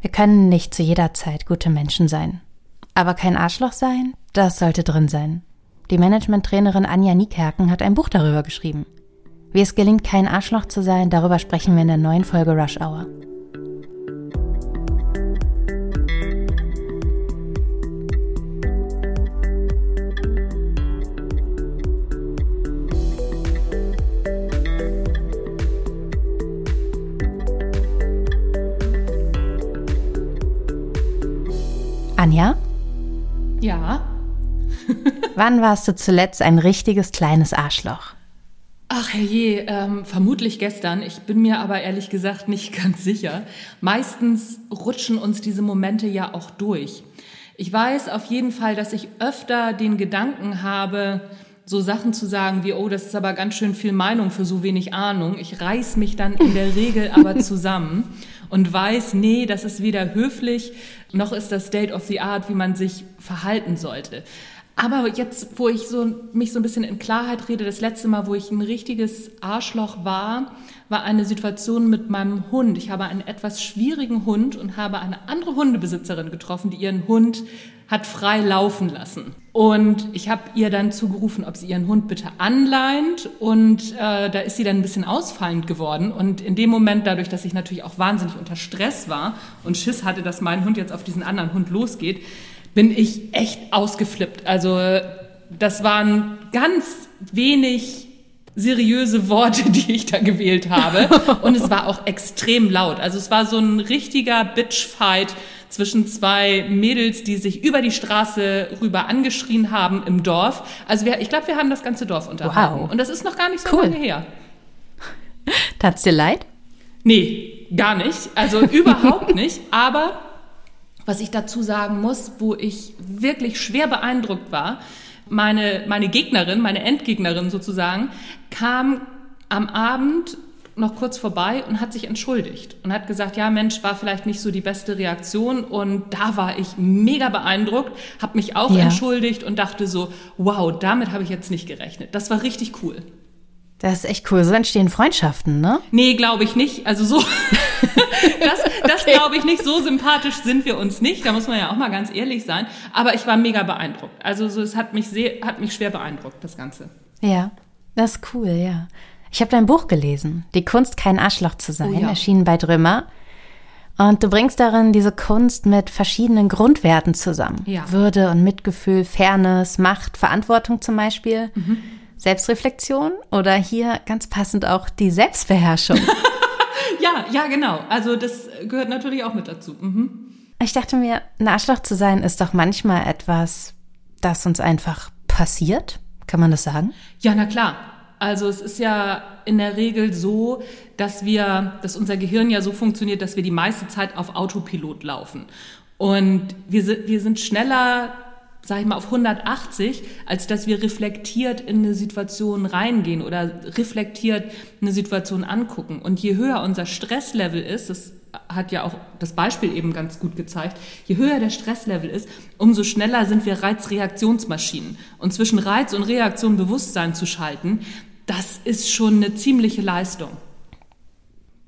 Wir können nicht zu jeder Zeit gute Menschen sein. Aber kein Arschloch sein, das sollte drin sein. Die Management-Trainerin Anja Niekerken hat ein Buch darüber geschrieben. Wie es gelingt, kein Arschloch zu sein, darüber sprechen wir in der neuen Folge Rush Hour. Anja? Ja. Wann warst du zuletzt ein richtiges kleines Arschloch? Ach herrje, ähm, vermutlich gestern. Ich bin mir aber ehrlich gesagt nicht ganz sicher. Meistens rutschen uns diese Momente ja auch durch. Ich weiß auf jeden Fall, dass ich öfter den Gedanken habe, so Sachen zu sagen wie, oh, das ist aber ganz schön viel Meinung für so wenig Ahnung. Ich reiß mich dann in der Regel aber zusammen und weiß, nee, das ist weder höflich noch ist das State of the Art, wie man sich verhalten sollte. Aber jetzt, wo ich so, mich so ein bisschen in Klarheit rede, das letzte Mal, wo ich ein richtiges Arschloch war, war eine Situation mit meinem Hund. Ich habe einen etwas schwierigen Hund und habe eine andere Hundebesitzerin getroffen, die ihren Hund hat frei laufen lassen. Und ich habe ihr dann zugerufen, ob sie ihren Hund bitte anleint. Und äh, da ist sie dann ein bisschen ausfallend geworden. Und in dem Moment, dadurch, dass ich natürlich auch wahnsinnig unter Stress war und Schiss hatte, dass mein Hund jetzt auf diesen anderen Hund losgeht, bin ich echt ausgeflippt. Also das waren ganz wenig seriöse Worte, die ich da gewählt habe. Und es war auch extrem laut. Also es war so ein richtiger Bitchfight zwischen zwei Mädels, die sich über die Straße rüber angeschrien haben im Dorf. Also wir, ich glaube, wir haben das ganze Dorf unterhalten. Wow. Und das ist noch gar nicht so cool. lange her. Tat's dir leid? Nee, gar nicht. Also überhaupt nicht. Aber was ich dazu sagen muss, wo ich wirklich schwer beeindruckt war, meine, meine Gegnerin, meine Endgegnerin sozusagen, kam am Abend noch kurz vorbei und hat sich entschuldigt und hat gesagt, ja Mensch, war vielleicht nicht so die beste Reaktion und da war ich mega beeindruckt, habe mich auch ja. entschuldigt und dachte so, wow, damit habe ich jetzt nicht gerechnet. Das war richtig cool. Das ist echt cool. So entstehen Freundschaften, ne? Nee, glaube ich nicht. Also so, das, das okay. glaube ich nicht. So sympathisch sind wir uns nicht. Da muss man ja auch mal ganz ehrlich sein. Aber ich war mega beeindruckt. Also so, es hat mich sehr, hat mich schwer beeindruckt, das Ganze. Ja, das ist cool, ja. Ich habe dein Buch gelesen. Die Kunst, kein Arschloch zu sein, oh ja. erschienen bei Drömer. Und du bringst darin diese Kunst mit verschiedenen Grundwerten zusammen. Ja. Würde und Mitgefühl, Fairness, Macht, Verantwortung zum Beispiel. Mhm. Selbstreflexion oder hier ganz passend auch die Selbstbeherrschung. ja, ja, genau. Also das gehört natürlich auch mit dazu. Mhm. Ich dachte mir, ein Arschloch zu sein ist doch manchmal etwas, das uns einfach passiert. Kann man das sagen? Ja, na klar. Also es ist ja in der Regel so, dass wir, dass unser Gehirn ja so funktioniert, dass wir die meiste Zeit auf Autopilot laufen. Und wir, wir sind schneller sage ich mal, auf 180, als dass wir reflektiert in eine Situation reingehen oder reflektiert eine Situation angucken. Und je höher unser Stresslevel ist, das hat ja auch das Beispiel eben ganz gut gezeigt, je höher der Stresslevel ist, umso schneller sind wir Reizreaktionsmaschinen. Und zwischen Reiz und Reaktion Bewusstsein zu schalten, das ist schon eine ziemliche Leistung.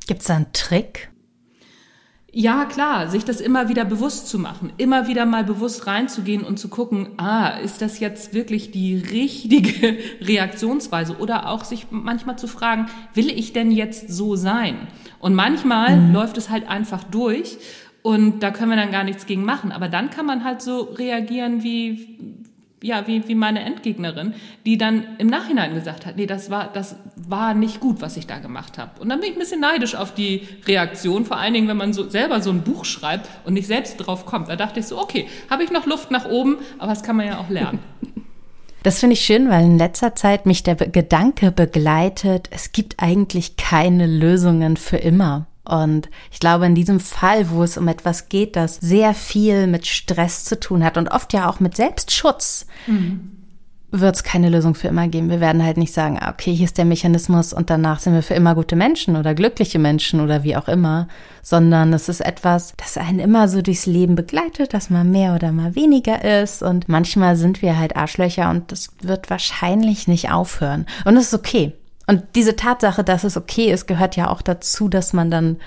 Gibt es da einen Trick? Ja, klar, sich das immer wieder bewusst zu machen, immer wieder mal bewusst reinzugehen und zu gucken, ah, ist das jetzt wirklich die richtige Reaktionsweise oder auch sich manchmal zu fragen, will ich denn jetzt so sein? Und manchmal mhm. läuft es halt einfach durch und da können wir dann gar nichts gegen machen, aber dann kann man halt so reagieren wie ja, wie, wie meine Endgegnerin, die dann im Nachhinein gesagt hat, nee, das war, das war nicht gut, was ich da gemacht habe. Und dann bin ich ein bisschen neidisch auf die Reaktion, vor allen Dingen, wenn man so selber so ein Buch schreibt und nicht selbst drauf kommt. Da dachte ich so, okay, habe ich noch Luft nach oben, aber das kann man ja auch lernen. Das finde ich schön, weil in letzter Zeit mich der Gedanke begleitet, es gibt eigentlich keine Lösungen für immer. Und ich glaube, in diesem Fall, wo es um etwas geht, das sehr viel mit Stress zu tun hat und oft ja auch mit Selbstschutz, mhm. wird es keine Lösung für immer geben. Wir werden halt nicht sagen, ah, okay, hier ist der Mechanismus und danach sind wir für immer gute Menschen oder glückliche Menschen oder wie auch immer, sondern es ist etwas, das einen immer so durchs Leben begleitet, dass man mehr oder mal weniger ist und manchmal sind wir halt Arschlöcher und das wird wahrscheinlich nicht aufhören. Und es ist okay. Und diese Tatsache, dass es okay ist, gehört ja auch dazu, dass man dann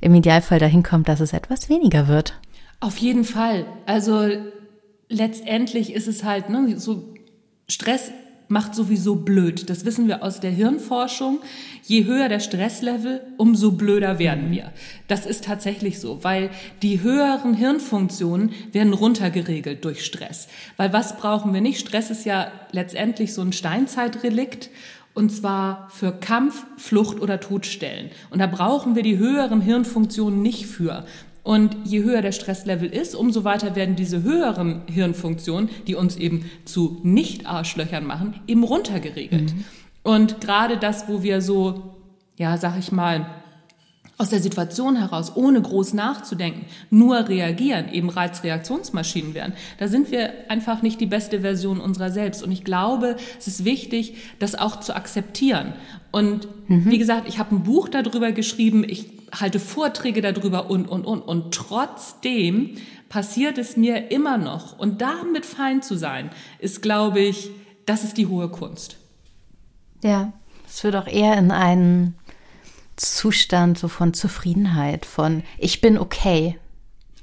im Idealfall dahin kommt, dass es etwas weniger wird. Auf jeden Fall. Also letztendlich ist es halt ne, so Stress macht sowieso blöd. Das wissen wir aus der Hirnforschung. Je höher der Stresslevel, umso blöder werden wir. Das ist tatsächlich so, weil die höheren Hirnfunktionen werden runtergeregelt durch Stress. Weil was brauchen wir nicht? Stress ist ja letztendlich so ein Steinzeitrelikt. Und zwar für Kampf, Flucht oder Todstellen. Und da brauchen wir die höheren Hirnfunktionen nicht für. Und je höher der Stresslevel ist, umso weiter werden diese höheren Hirnfunktionen, die uns eben zu Nicht-Arschlöchern machen, eben runtergeregelt. Mhm. Und gerade das, wo wir so, ja, sag ich mal, aus der Situation heraus, ohne groß nachzudenken, nur reagieren, eben Reizreaktionsmaschinen werden, da sind wir einfach nicht die beste Version unserer selbst. Und ich glaube, es ist wichtig, das auch zu akzeptieren. Und mhm. wie gesagt, ich habe ein Buch darüber geschrieben, ich halte Vorträge darüber und, und, und. Und trotzdem passiert es mir immer noch. Und damit fein zu sein, ist, glaube ich, das ist die hohe Kunst. Ja, es wird auch eher in einen Zustand so von Zufriedenheit, von ich bin okay.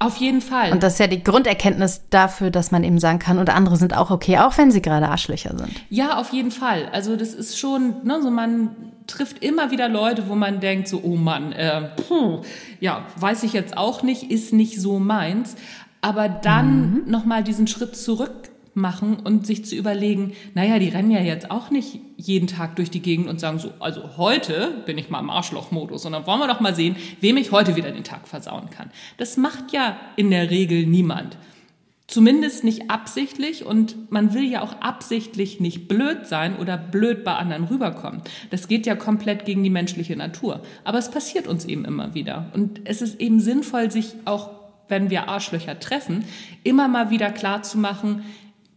Auf jeden Fall. Und das ist ja die Grunderkenntnis dafür, dass man eben sagen kann, und andere sind auch okay, auch wenn sie gerade Arschlöcher sind. Ja, auf jeden Fall. Also das ist schon, ne, so man trifft immer wieder Leute, wo man denkt, so, oh Mann, äh, puh, ja, weiß ich jetzt auch nicht, ist nicht so meins. Aber dann mhm. nochmal diesen Schritt zurück machen und sich zu überlegen, naja, die rennen ja jetzt auch nicht jeden Tag durch die Gegend und sagen so, also heute bin ich mal im Arschlochmodus und dann wollen wir doch mal sehen, wem ich heute wieder den Tag versauen kann. Das macht ja in der Regel niemand. Zumindest nicht absichtlich und man will ja auch absichtlich nicht blöd sein oder blöd bei anderen rüberkommen. Das geht ja komplett gegen die menschliche Natur. Aber es passiert uns eben immer wieder. Und es ist eben sinnvoll, sich auch, wenn wir Arschlöcher treffen, immer mal wieder klar zu machen,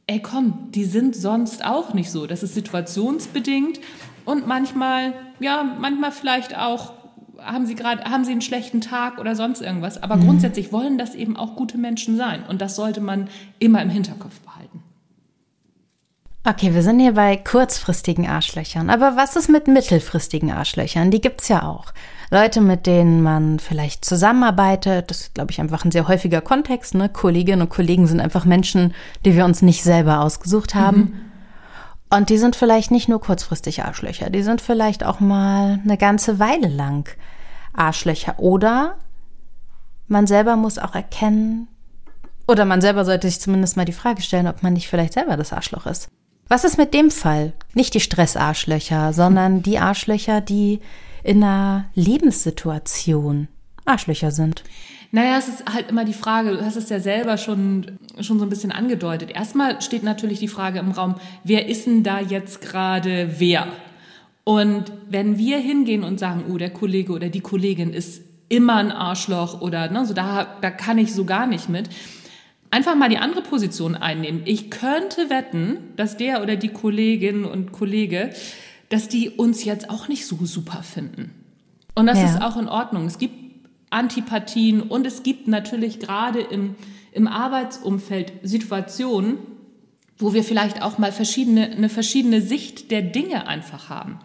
ey komm, die sind sonst auch nicht so. Das ist situationsbedingt und manchmal, ja, manchmal vielleicht auch haben sie gerade, haben sie einen schlechten Tag oder sonst irgendwas. Aber mhm. grundsätzlich wollen das eben auch gute Menschen sein. Und das sollte man immer im Hinterkopf behalten. Okay, wir sind hier bei kurzfristigen Arschlöchern. Aber was ist mit mittelfristigen Arschlöchern? Die gibt's ja auch. Leute, mit denen man vielleicht zusammenarbeitet. Das ist, glaube ich, einfach ein sehr häufiger Kontext. Ne? Kolleginnen und Kollegen sind einfach Menschen, die wir uns nicht selber ausgesucht haben. Mhm. Und die sind vielleicht nicht nur kurzfristig Arschlöcher, die sind vielleicht auch mal eine ganze Weile lang Arschlöcher. Oder man selber muss auch erkennen, oder man selber sollte sich zumindest mal die Frage stellen, ob man nicht vielleicht selber das Arschloch ist. Was ist mit dem Fall? Nicht die Stressarschlöcher, sondern die Arschlöcher, die in einer Lebenssituation Arschlöcher sind? Naja, es ist halt immer die Frage, du hast es ja selber schon, schon so ein bisschen angedeutet. Erstmal steht natürlich die Frage im Raum, wer ist denn da jetzt gerade wer? Und wenn wir hingehen und sagen, oh, der Kollege oder die Kollegin ist immer ein Arschloch oder ne, so da, da kann ich so gar nicht mit, einfach mal die andere Position einnehmen. Ich könnte wetten, dass der oder die Kollegin und Kollege dass die uns jetzt auch nicht so super finden. Und das ja. ist auch in Ordnung. Es gibt Antipathien und es gibt natürlich gerade im, im Arbeitsumfeld Situationen, wo wir vielleicht auch mal verschiedene, eine verschiedene Sicht der Dinge einfach haben.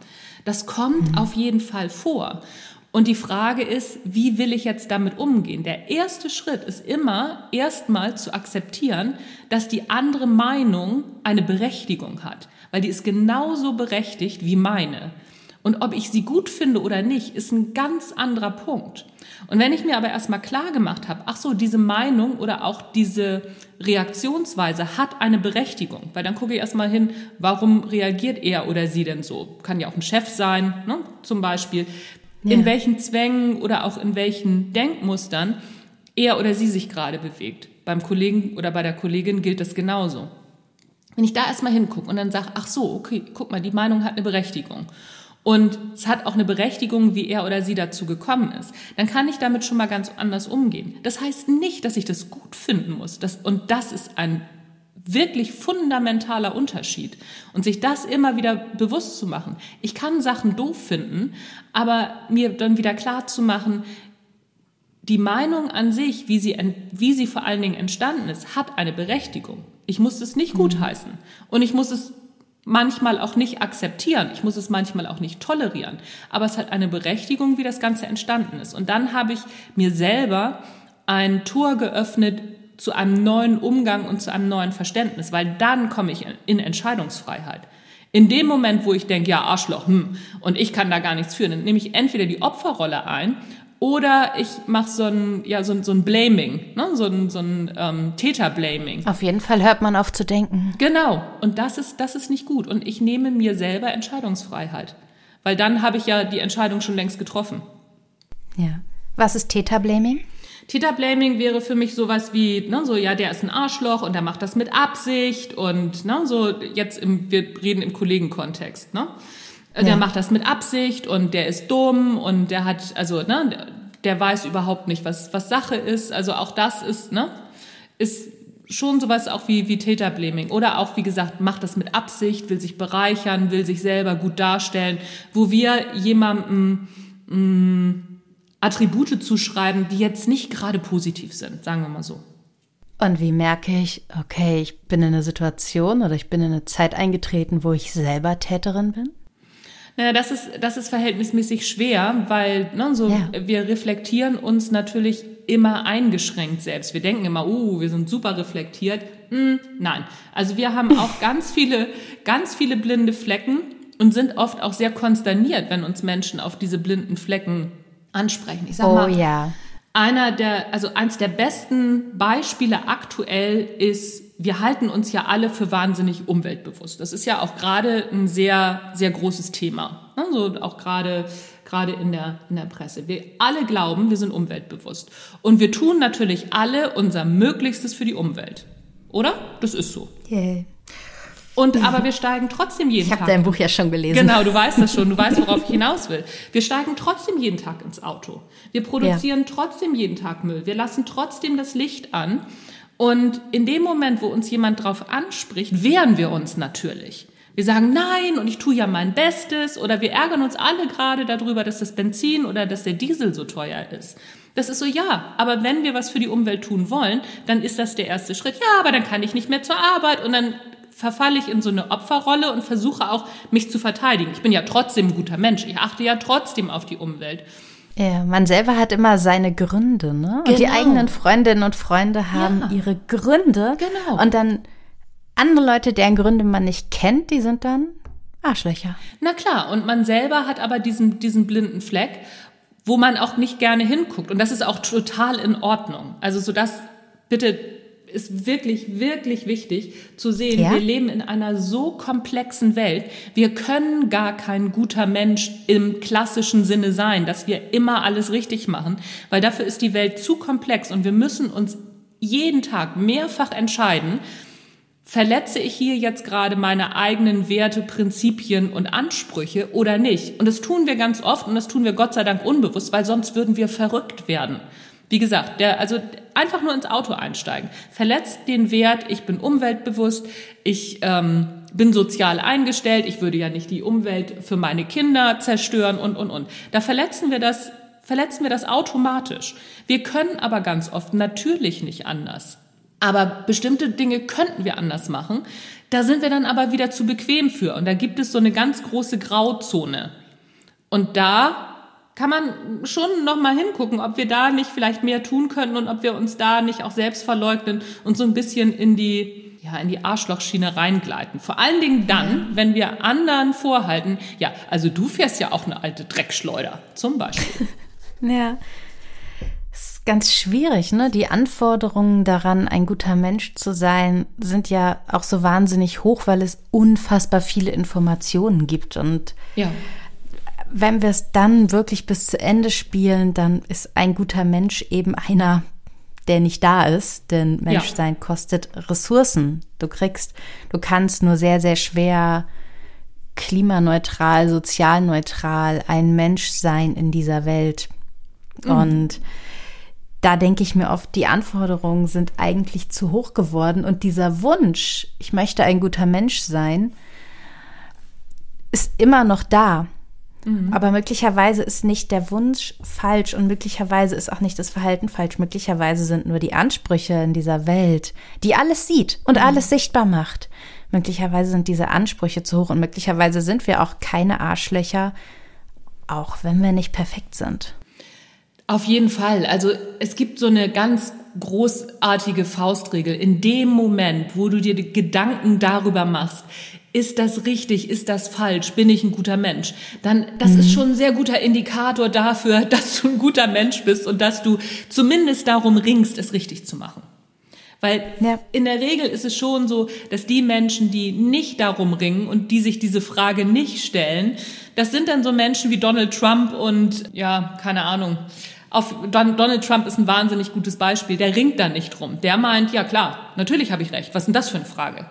Das kommt mhm. auf jeden Fall vor. Und die Frage ist, wie will ich jetzt damit umgehen? Der erste Schritt ist immer erstmal zu akzeptieren, dass die andere Meinung eine Berechtigung hat weil die ist genauso berechtigt wie meine. Und ob ich sie gut finde oder nicht, ist ein ganz anderer Punkt. Und wenn ich mir aber erstmal klar gemacht habe, ach so, diese Meinung oder auch diese Reaktionsweise hat eine Berechtigung, weil dann gucke ich erstmal hin, warum reagiert er oder sie denn so? Kann ja auch ein Chef sein, ne, zum Beispiel. Ja. In welchen Zwängen oder auch in welchen Denkmustern er oder sie sich gerade bewegt. Beim Kollegen oder bei der Kollegin gilt das genauso. Wenn ich da erstmal hingucke und dann sage, ach so, okay, guck mal, die Meinung hat eine Berechtigung. Und es hat auch eine Berechtigung, wie er oder sie dazu gekommen ist. Dann kann ich damit schon mal ganz anders umgehen. Das heißt nicht, dass ich das gut finden muss. Das, und das ist ein wirklich fundamentaler Unterschied. Und sich das immer wieder bewusst zu machen. Ich kann Sachen doof finden, aber mir dann wieder klar zu machen, die Meinung an sich, wie sie, wie sie vor allen Dingen entstanden ist, hat eine Berechtigung. Ich muss es nicht gutheißen. Und ich muss es manchmal auch nicht akzeptieren. Ich muss es manchmal auch nicht tolerieren. Aber es hat eine Berechtigung, wie das Ganze entstanden ist. Und dann habe ich mir selber ein Tor geöffnet zu einem neuen Umgang und zu einem neuen Verständnis, weil dann komme ich in Entscheidungsfreiheit. In dem Moment, wo ich denke, ja, Arschloch, hm, und ich kann da gar nichts führen, dann nehme ich entweder die Opferrolle ein oder ich mache so ein, ja, so ein, so ein Blaming, ne? so ein, so ein ähm, Täter-Blaming. Auf jeden Fall hört man auf zu denken. Genau. Und das ist, das ist nicht gut. Und ich nehme mir selber Entscheidungsfreiheit. Weil dann habe ich ja die Entscheidung schon längst getroffen. Ja. Was ist Täter-Blaming? Täter-Blaming wäre für mich sowas wie, ne, so, ja, der ist ein Arschloch und der macht das mit Absicht und, ne, so, jetzt im, wir reden im Kollegenkontext, ne? Ja. Der macht das mit Absicht und der ist dumm und der hat, also, ne, der weiß überhaupt nicht, was, was Sache ist. Also auch das ist, ne, ist schon sowas auch wie, wie Täterblaming. Oder auch, wie gesagt, macht das mit Absicht, will sich bereichern, will sich selber gut darstellen, wo wir jemandem mh, mm, Attribute zuschreiben, die jetzt nicht gerade positiv sind, sagen wir mal so. Und wie merke ich, okay, ich bin in eine Situation oder ich bin in eine Zeit eingetreten, wo ich selber Täterin bin? Naja, das ist, das ist verhältnismäßig schwer, weil ne, so, ja. wir reflektieren uns natürlich immer eingeschränkt selbst. Wir denken immer, uh, wir sind super reflektiert. Hm, nein. Also wir haben auch ganz viele, ganz viele blinde Flecken und sind oft auch sehr konsterniert, wenn uns Menschen auf diese blinden Flecken ansprechen. Ich sag oh, mal, ja. einer der, also eins der besten Beispiele aktuell ist wir halten uns ja alle für wahnsinnig umweltbewusst. Das ist ja auch gerade ein sehr, sehr großes Thema. Also auch gerade, gerade in der, in der Presse. Wir alle glauben, wir sind umweltbewusst. Und wir tun natürlich alle unser Möglichstes für die Umwelt. Oder? Das ist so. Yeah. Und aber wir steigen trotzdem jeden ich Tag. Ich habe dein Buch ja schon gelesen. Genau, du weißt das schon. Du weißt, worauf ich hinaus will. Wir steigen trotzdem jeden Tag ins Auto. Wir produzieren ja. trotzdem jeden Tag Müll. Wir lassen trotzdem das Licht an. Und in dem Moment, wo uns jemand drauf anspricht, wehren wir uns natürlich. Wir sagen nein und ich tue ja mein Bestes oder wir ärgern uns alle gerade darüber, dass das Benzin oder dass der Diesel so teuer ist. Das ist so, ja, aber wenn wir was für die Umwelt tun wollen, dann ist das der erste Schritt. Ja, aber dann kann ich nicht mehr zur Arbeit und dann verfalle ich in so eine Opferrolle und versuche auch, mich zu verteidigen. Ich bin ja trotzdem ein guter Mensch. Ich achte ja trotzdem auf die Umwelt. Ja, man selber hat immer seine Gründe, ne? Genau. Und die genau. eigenen Freundinnen und Freunde haben ja. ihre Gründe. Genau. Und dann andere Leute, deren Gründe man nicht kennt, die sind dann Arschlöcher. Na klar, und man selber hat aber diesen, diesen blinden Fleck, wo man auch nicht gerne hinguckt. Und das ist auch total in Ordnung. Also so das bitte ist wirklich, wirklich wichtig zu sehen, ja? wir leben in einer so komplexen Welt. Wir können gar kein guter Mensch im klassischen Sinne sein, dass wir immer alles richtig machen, weil dafür ist die Welt zu komplex und wir müssen uns jeden Tag mehrfach entscheiden, verletze ich hier jetzt gerade meine eigenen Werte, Prinzipien und Ansprüche oder nicht? Und das tun wir ganz oft und das tun wir Gott sei Dank unbewusst, weil sonst würden wir verrückt werden. Wie gesagt, der, also einfach nur ins Auto einsteigen. Verletzt den Wert, ich bin umweltbewusst, ich ähm, bin sozial eingestellt, ich würde ja nicht die Umwelt für meine Kinder zerstören und, und, und. Da verletzen wir das, verletzen wir das automatisch. Wir können aber ganz oft natürlich nicht anders. Aber bestimmte Dinge könnten wir anders machen. Da sind wir dann aber wieder zu bequem für. Und da gibt es so eine ganz große Grauzone. Und da kann man schon noch mal hingucken, ob wir da nicht vielleicht mehr tun könnten und ob wir uns da nicht auch selbst verleugnen und so ein bisschen in die ja, in die Arschlochschiene reingleiten. Vor allen Dingen dann, wenn wir anderen vorhalten, ja, also du fährst ja auch eine alte Dreckschleuder, zum Beispiel. ja. Es ist ganz schwierig, ne? Die Anforderungen daran, ein guter Mensch zu sein, sind ja auch so wahnsinnig hoch, weil es unfassbar viele Informationen gibt und ja wenn wir es dann wirklich bis zu Ende spielen, dann ist ein guter Mensch eben einer, der nicht da ist, denn Menschsein ja. kostet Ressourcen. Du kriegst, du kannst nur sehr, sehr schwer klimaneutral, sozialneutral ein Mensch sein in dieser Welt. Mhm. Und da denke ich mir oft, die Anforderungen sind eigentlich zu hoch geworden und dieser Wunsch, ich möchte ein guter Mensch sein, ist immer noch da. Mhm. Aber möglicherweise ist nicht der Wunsch falsch und möglicherweise ist auch nicht das Verhalten falsch. Möglicherweise sind nur die Ansprüche in dieser Welt, die alles sieht und mhm. alles sichtbar macht, möglicherweise sind diese Ansprüche zu hoch und möglicherweise sind wir auch keine Arschlöcher, auch wenn wir nicht perfekt sind. Auf jeden Fall. Also es gibt so eine ganz großartige Faustregel. In dem Moment, wo du dir Gedanken darüber machst, ist das richtig, ist das falsch, bin ich ein guter Mensch, dann das mhm. ist schon ein sehr guter Indikator dafür, dass du ein guter Mensch bist und dass du zumindest darum ringst, es richtig zu machen. Weil ja. in der Regel ist es schon so, dass die Menschen, die nicht darum ringen und die sich diese Frage nicht stellen, das sind dann so Menschen wie Donald Trump und ja, keine Ahnung, auf Donald Trump ist ein wahnsinnig gutes Beispiel. Der ringt da nicht drum. Der meint, ja klar, natürlich habe ich recht. Was ist denn das für eine Frage?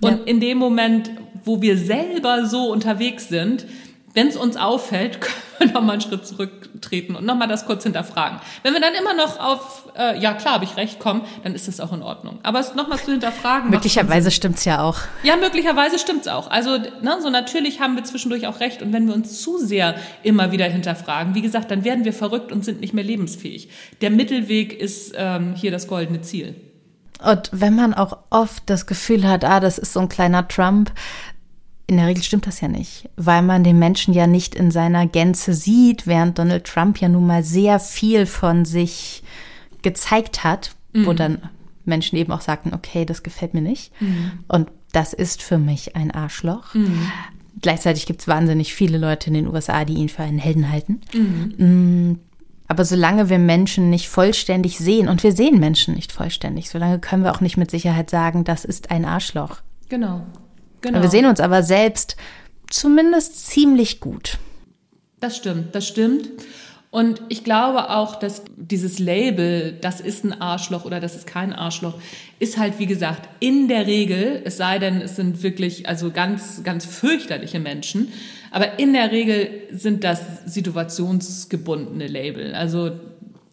Und ja. in dem Moment, wo wir selber so unterwegs sind, wenn es uns auffällt, können wir noch mal einen Schritt zurücktreten und noch mal das kurz hinterfragen. Wenn wir dann immer noch auf, äh, ja klar, habe ich recht, kommen, dann ist das auch in Ordnung. Aber es noch mal zu hinterfragen. Möglicherweise stimmt's ja auch. Ja, möglicherweise stimmt's auch. Also ne, so natürlich haben wir zwischendurch auch recht. Und wenn wir uns zu sehr immer wieder hinterfragen, wie gesagt, dann werden wir verrückt und sind nicht mehr lebensfähig. Der Mittelweg ist ähm, hier das goldene Ziel. Und wenn man auch oft das Gefühl hat, ah, das ist so ein kleiner Trump, in der Regel stimmt das ja nicht, weil man den Menschen ja nicht in seiner Gänze sieht, während Donald Trump ja nun mal sehr viel von sich gezeigt hat, mhm. wo dann Menschen eben auch sagten, okay, das gefällt mir nicht. Mhm. Und das ist für mich ein Arschloch. Mhm. Gleichzeitig gibt es wahnsinnig viele Leute in den USA, die ihn für einen Helden halten. Aber solange wir Menschen nicht vollständig sehen, und wir sehen Menschen nicht vollständig, solange können wir auch nicht mit Sicherheit sagen, das ist ein Arschloch. Genau. genau. Wir sehen uns aber selbst zumindest ziemlich gut. Das stimmt, das stimmt. Und ich glaube auch, dass dieses Label, das ist ein Arschloch oder das ist kein Arschloch, ist halt, wie gesagt, in der Regel, es sei denn, es sind wirklich also ganz, ganz fürchterliche Menschen, aber in der Regel sind das situationsgebundene Label. Also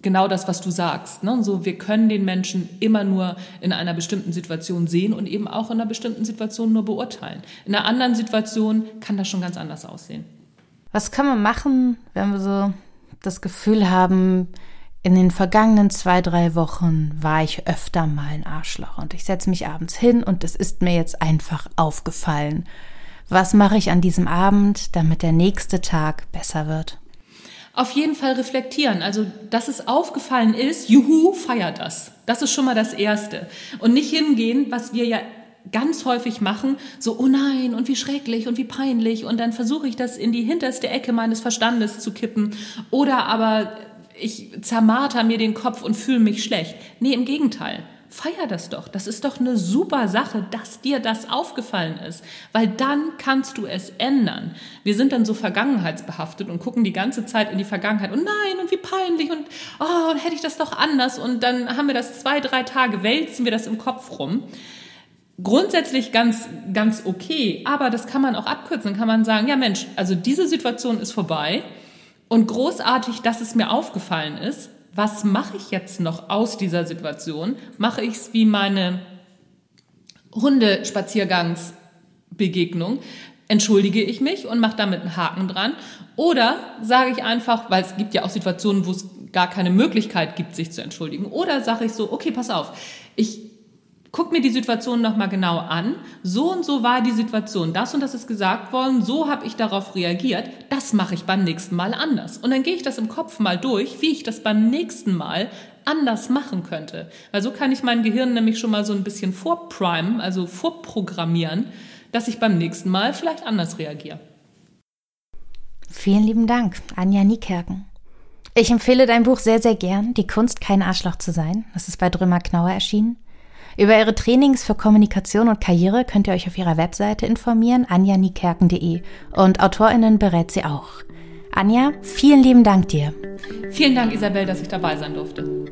genau das, was du sagst. Ne? So, wir können den Menschen immer nur in einer bestimmten Situation sehen und eben auch in einer bestimmten Situation nur beurteilen. In einer anderen Situation kann das schon ganz anders aussehen. Was kann man machen, wenn wir so das Gefühl haben, in den vergangenen zwei, drei Wochen war ich öfter mal ein Arschloch und ich setze mich abends hin und es ist mir jetzt einfach aufgefallen. Was mache ich an diesem Abend, damit der nächste Tag besser wird? Auf jeden Fall reflektieren. Also, dass es aufgefallen ist, juhu, feiert das. Das ist schon mal das Erste. Und nicht hingehen, was wir ja ganz häufig machen, so, oh nein, und wie schrecklich und wie peinlich, und dann versuche ich das in die hinterste Ecke meines Verstandes zu kippen, oder aber ich zermarter mir den Kopf und fühle mich schlecht. Nee, im Gegenteil. Feier das doch. Das ist doch eine super Sache, dass dir das aufgefallen ist, weil dann kannst du es ändern. Wir sind dann so vergangenheitsbehaftet und gucken die ganze Zeit in die Vergangenheit und nein und wie peinlich und oh, und hätte ich das doch anders und dann haben wir das zwei, drei Tage, wälzen wir das im Kopf rum grundsätzlich ganz, ganz okay, aber das kann man auch abkürzen. Kann man sagen, ja Mensch, also diese Situation ist vorbei und großartig, dass es mir aufgefallen ist. Was mache ich jetzt noch aus dieser Situation? Mache ich es wie meine Hundespaziergangsbegegnung? Entschuldige ich mich und mache damit einen Haken dran? Oder sage ich einfach, weil es gibt ja auch Situationen, wo es gar keine Möglichkeit gibt, sich zu entschuldigen. Oder sage ich so, okay, pass auf, ich guck mir die Situation nochmal genau an. So und so war die Situation, das und das ist gesagt worden, so habe ich darauf reagiert, das mache ich beim nächsten Mal anders. Und dann gehe ich das im Kopf mal durch, wie ich das beim nächsten Mal anders machen könnte. Weil so kann ich mein Gehirn nämlich schon mal so ein bisschen vorprimen, also vorprogrammieren, dass ich beim nächsten Mal vielleicht anders reagiere. Vielen lieben Dank, Anja Niekerken. Ich empfehle dein Buch sehr, sehr gern, Die Kunst, kein Arschloch zu sein. Das ist bei Drömer Knauer erschienen. Über ihre Trainings für Kommunikation und Karriere könnt ihr euch auf ihrer Webseite informieren, anjanikerken.de. Und AutorInnen berät sie auch. Anja, vielen lieben Dank dir. Vielen Dank, Isabel, dass ich dabei sein durfte.